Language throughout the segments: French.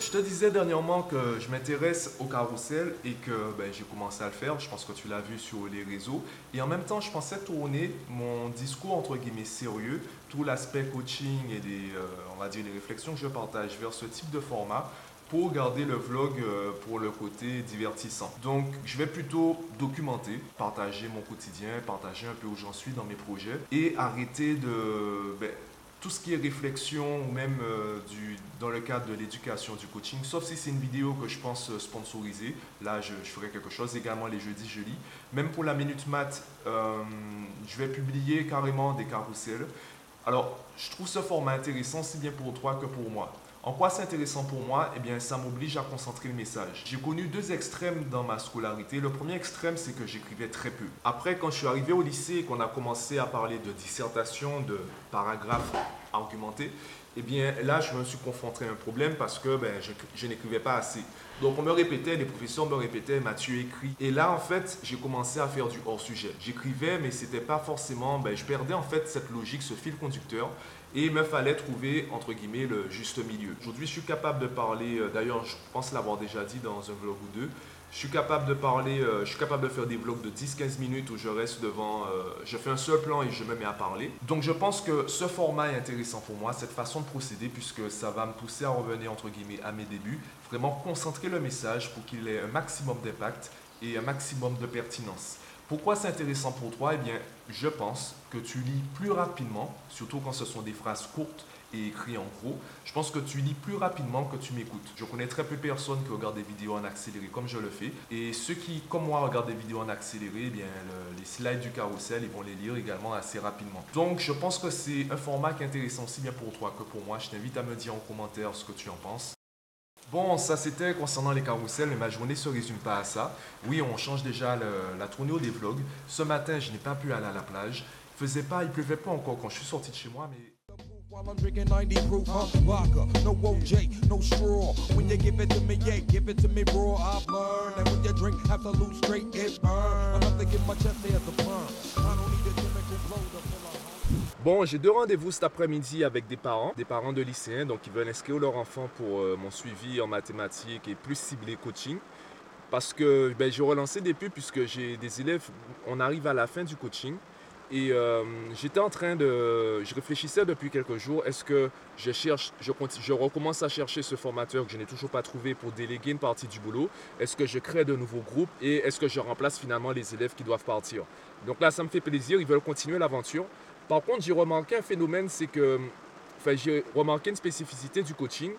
je te disais dernièrement que je m'intéresse au carrousel et que ben, j'ai commencé à le faire. Je pense que tu l'as vu sur les réseaux. Et en même temps, je pensais tourner mon discours entre guillemets sérieux, tout l'aspect coaching et des, euh, on va dire, les réflexions que je partage vers ce type de format pour garder le vlog euh, pour le côté divertissant. Donc, je vais plutôt documenter, partager mon quotidien, partager un peu où j'en suis dans mes projets et arrêter de... Ben, tout ce qui est réflexion ou même euh, dans le cadre de l'éducation, du coaching, sauf si c'est une vidéo que je pense euh, sponsoriser. Là, je, ferai quelque chose. Également, les jeudis, je lis. Même pour la Minute Math, je vais publier carrément des carousels. Alors, je trouve ce format intéressant, si bien pour toi que pour moi. En quoi c'est intéressant pour moi? Eh bien, ça m'oblige à concentrer le message. J'ai connu deux extrêmes dans ma scolarité. Le premier extrême, c'est que j'écrivais très peu. Après, quand je suis arrivé au lycée et qu'on a commencé à parler de dissertation, de paragraphes argumentés, eh bien là, je me suis confronté à un problème parce que ben, je, n'écrivais pas assez. Donc on me répétait, les professeurs me répétaient, Mathieu écrit. Et là, en fait, j'ai commencé à faire du hors-sujet. J'écrivais, mais c'était pas forcément, ben, je perdais en fait cette logique, ce fil conducteur. Et il me fallait trouver, entre guillemets, le juste milieu. Aujourd'hui, je suis capable de parler, euh, d'ailleurs, je pense l'avoir déjà dit dans un vlog ou deux, je suis capable de parler, euh, je suis capable de faire des vlogs de 10-15 minutes où je reste devant, euh, je fais un seul plan et je me mets à parler. Donc je pense que ce format est intéressant pour moi, cette façon de procéder, puisque ça va me pousser à revenir entre guillemets à mes débuts, vraiment concentrer le message pour qu'il ait un maximum d'impact et un maximum de pertinence. Pourquoi c'est intéressant pour toi? Eh bien, je pense que tu lis plus rapidement, surtout quand ce sont des phrases courtes et écrites en gros. Je pense que tu lis plus rapidement que tu m'écoutes. Je connais très peu de personnes qui regardent des vidéos en accéléré comme je le fais. Et ceux qui, comme moi, regardent des vidéos en accéléré, eh bien, les slides du carrousel, ils vont les lire également assez rapidement. Donc, je pense que c'est un format qui est intéressant aussi bien pour toi que pour moi. Je t'invite à me dire en commentaire ce que tu en penses. Bon, ça c'était concernant les carousels, mais ma journée se résume pas à ça. Oui, on change déjà la tournée des vlogs. Ce matin, je n'ai pas pu aller à la plage. Il faisait pas, il pleuvait pas encore quand je suis sorti de chez moi, mais Bon, j'ai deux rendez-vous cet après-midi avec des parents, des parents de lycéens, donc ils veulent inscrire leur enfant pour euh, mon suivi en mathématiques et plus ciblé coaching. Parce que ben, j'ai relancé des pubs puisque j'ai des élèves, on arrive à la fin du coaching. Et euh, j'étais en train de. Je réfléchissais depuis quelques jours. Est-ce que je cherche, je, je recommence à chercher ce formateur que je n'ai toujours pas trouvé pour déléguer une partie du boulot? Est-ce que je crée de nouveaux groupes Et est-ce que je remplace finalement les élèves qui doivent partir? Donc là, ça me fait plaisir. Ils veulent continuer l'aventure. Par contre, j'ai remarqué un phénomène, c'est que. Enfin, j'ai remarqué une spécificité du coaching.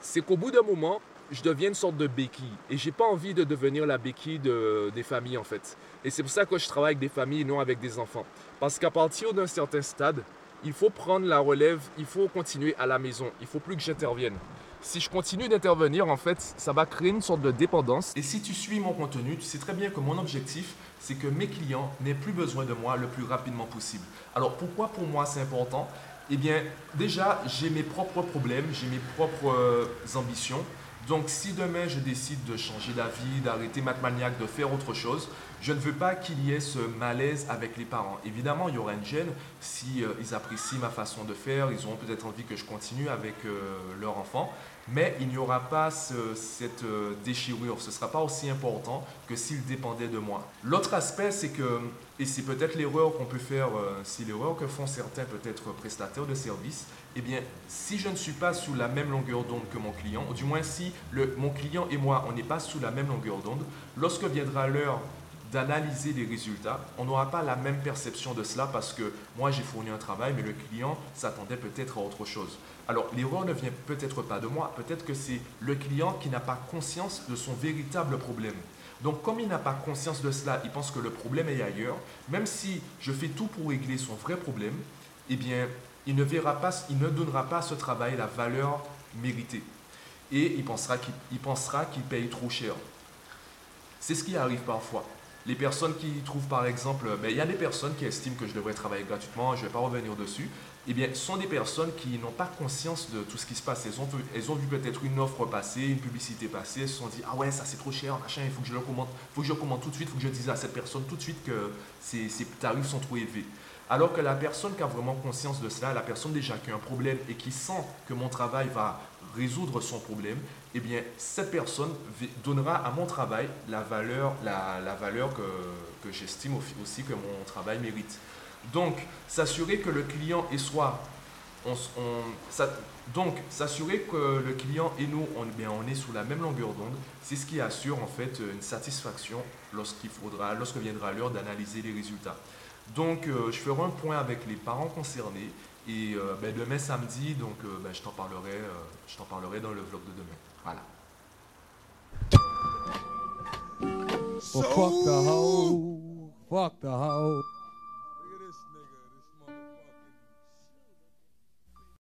C'est qu'au bout d'un moment, je deviens une sorte de béquille. Et j'ai pas envie de devenir la béquille de, des familles, en fait. Et c'est pour ça que je travaille avec des familles et non avec des enfants. Parce qu'à partir d'un certain stade, il faut prendre la relève, il faut continuer à la maison. Il faut plus que j'intervienne. Si je continue d'intervenir, en fait, ça va créer une sorte de dépendance. Et si tu suis mon contenu, tu sais très bien que mon objectif, c'est que mes clients n'aient plus besoin de moi le plus rapidement possible. Alors pourquoi pour moi c'est important? Eh bien, déjà, j'ai mes propres problèmes, j'ai mes propres euh, ambitions. Donc si demain je décide de changer d'avis, d'arrêter Mathmaniac, de faire autre chose, je ne veux pas qu'il y ait ce malaise avec les parents. Évidemment, il y aura une gêne si euh, ils apprécient ma façon de faire, ils auront peut-être envie que je continue avec euh, leur enfant, mais il n'y aura pas cette euh, déchirure. Ce ne sera pas aussi important que s'ils dépendaient de moi. L'autre aspect, c'est que, et c'est peut-être l'erreur qu'on peut faire, si l'erreur que font certains peut-être prestataires de services, eh bien, si je ne suis pas sous la même longueur d'onde que mon client, ou du moins si mon client et moi, on n'est pas sous la même longueur d'onde, lorsque viendra l'heure d'analyser les résultats, on n'aura pas la même perception de cela parce que moi j'ai fourni un travail, mais le client s'attendait peut-être à autre chose. Alors l'erreur ne vient peut-être pas de moi, peut-être que c'est le client qui n'a pas conscience de son véritable problème. Donc comme il n'a pas conscience de cela, il pense que le problème est ailleurs, même si je fais tout pour régler son vrai problème, eh bien il ne verra pas, il ne donnera pas à ce travail la valeur méritée. Et il pensera qu'il pensera qu'il paye trop cher. C'est ce qui arrive parfois. Les personnes qui trouvent par exemple, ben, il y a des personnes qui estiment que je devrais travailler gratuitement, je ne vais pas revenir dessus, eh bien, sont des personnes qui n'ont pas conscience de tout ce qui se passe. Elles ont, vu peut-être une offre passer, une publicité passer, elles se sont dit Ah ouais, ça c'est trop cher, machin, il faut que je le commande, faut que je tout de suite, il faut que je dise à cette personne tout de suite que ces, ces tarifs sont trop élevés. Alors que la personne qui a vraiment conscience de cela, la personne déjà qui a un problème et qui sent que mon travail va résoudre son problème, eh bien, cette personne donnera à mon travail la valeur, la, valeur que, que j'estime aussi que mon travail mérite. Donc, s'assurer que le client et soit on, donc, s'assurer que le client et nous, on, bien, on est sous la même longueur d'onde, c'est ce qui assure en fait une satisfaction lorsqu'il faudra, lorsque viendra l'heure d'analyser les résultats. Donc, euh, je ferai un point avec les parents concernés et euh, ben, demain samedi, donc euh, ben, je t'en parlerai, je t'en parlerai dans le vlog de demain. Voilà. fuck the hoe, fuck the hoe.